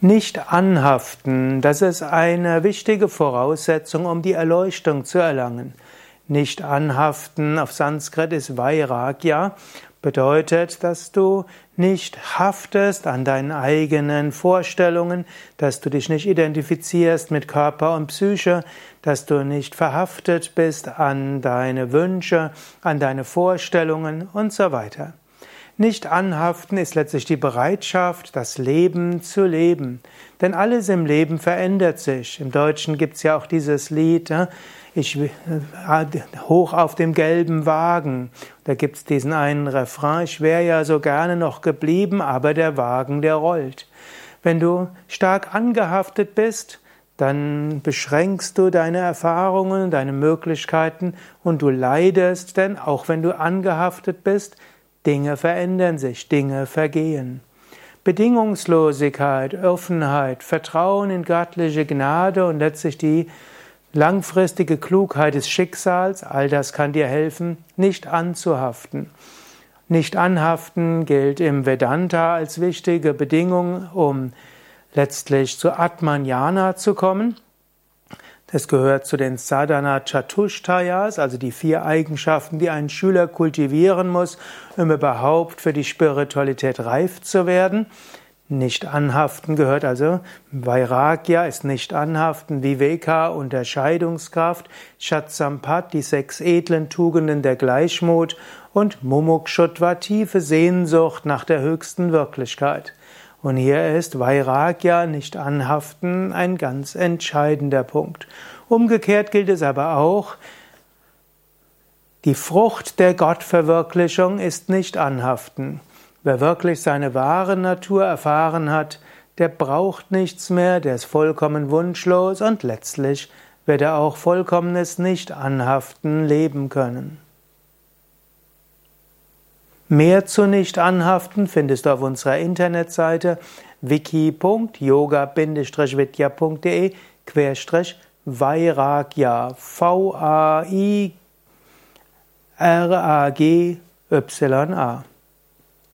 Nicht anhaften, das ist eine wichtige Voraussetzung, um die Erleuchtung zu erlangen. Nicht anhaften auf Sanskrit ist Vairagya, bedeutet, dass du nicht haftest an deinen eigenen Vorstellungen, dass du dich nicht identifizierst mit Körper und Psyche, dass du nicht verhaftet bist an deine Wünsche, an deine Vorstellungen und so weiter. Nicht anhaften ist letztlich die Bereitschaft, das Leben zu leben. Denn alles im Leben verändert sich. Im Deutschen gibt es ja auch dieses Lied, ich äh, hoch auf dem gelben Wagen. Da gibt es diesen einen Refrain, ich wäre ja so gerne noch geblieben, aber der Wagen, der rollt. Wenn du stark angehaftet bist, dann beschränkst du deine Erfahrungen, deine Möglichkeiten und du leidest, denn auch wenn du angehaftet bist, Dinge verändern sich, Dinge vergehen. Bedingungslosigkeit, Offenheit, Vertrauen in göttliche Gnade und letztlich die langfristige Klugheit des Schicksals, all das kann dir helfen, nicht anzuhaften. Nicht anhaften gilt im Vedanta als wichtige Bedingung, um letztlich zu Atmanjana zu kommen. Das gehört zu den Sadhana Chatushtayas, also die vier Eigenschaften, die ein Schüler kultivieren muss, um überhaupt für die Spiritualität reif zu werden. Nicht anhaften gehört also, Vairagya ist nicht anhaften, Viveka Unterscheidungskraft, Shatsampat die sechs edlen Tugenden der Gleichmut und Mumukshutva tiefe Sehnsucht nach der höchsten Wirklichkeit. Und hier ist Vairagya, nicht anhaften, ein ganz entscheidender Punkt. Umgekehrt gilt es aber auch, die Frucht der Gottverwirklichung ist nicht anhaften. Wer wirklich seine wahre Natur erfahren hat, der braucht nichts mehr, der ist vollkommen wunschlos und letztlich wird er auch vollkommenes Nicht-Anhaften leben können. Mehr zu Nicht-Anhaften findest du auf unserer Internetseite wiki.yoga-vidya.de Vairagya. V-A-I-R-A-G-Y-A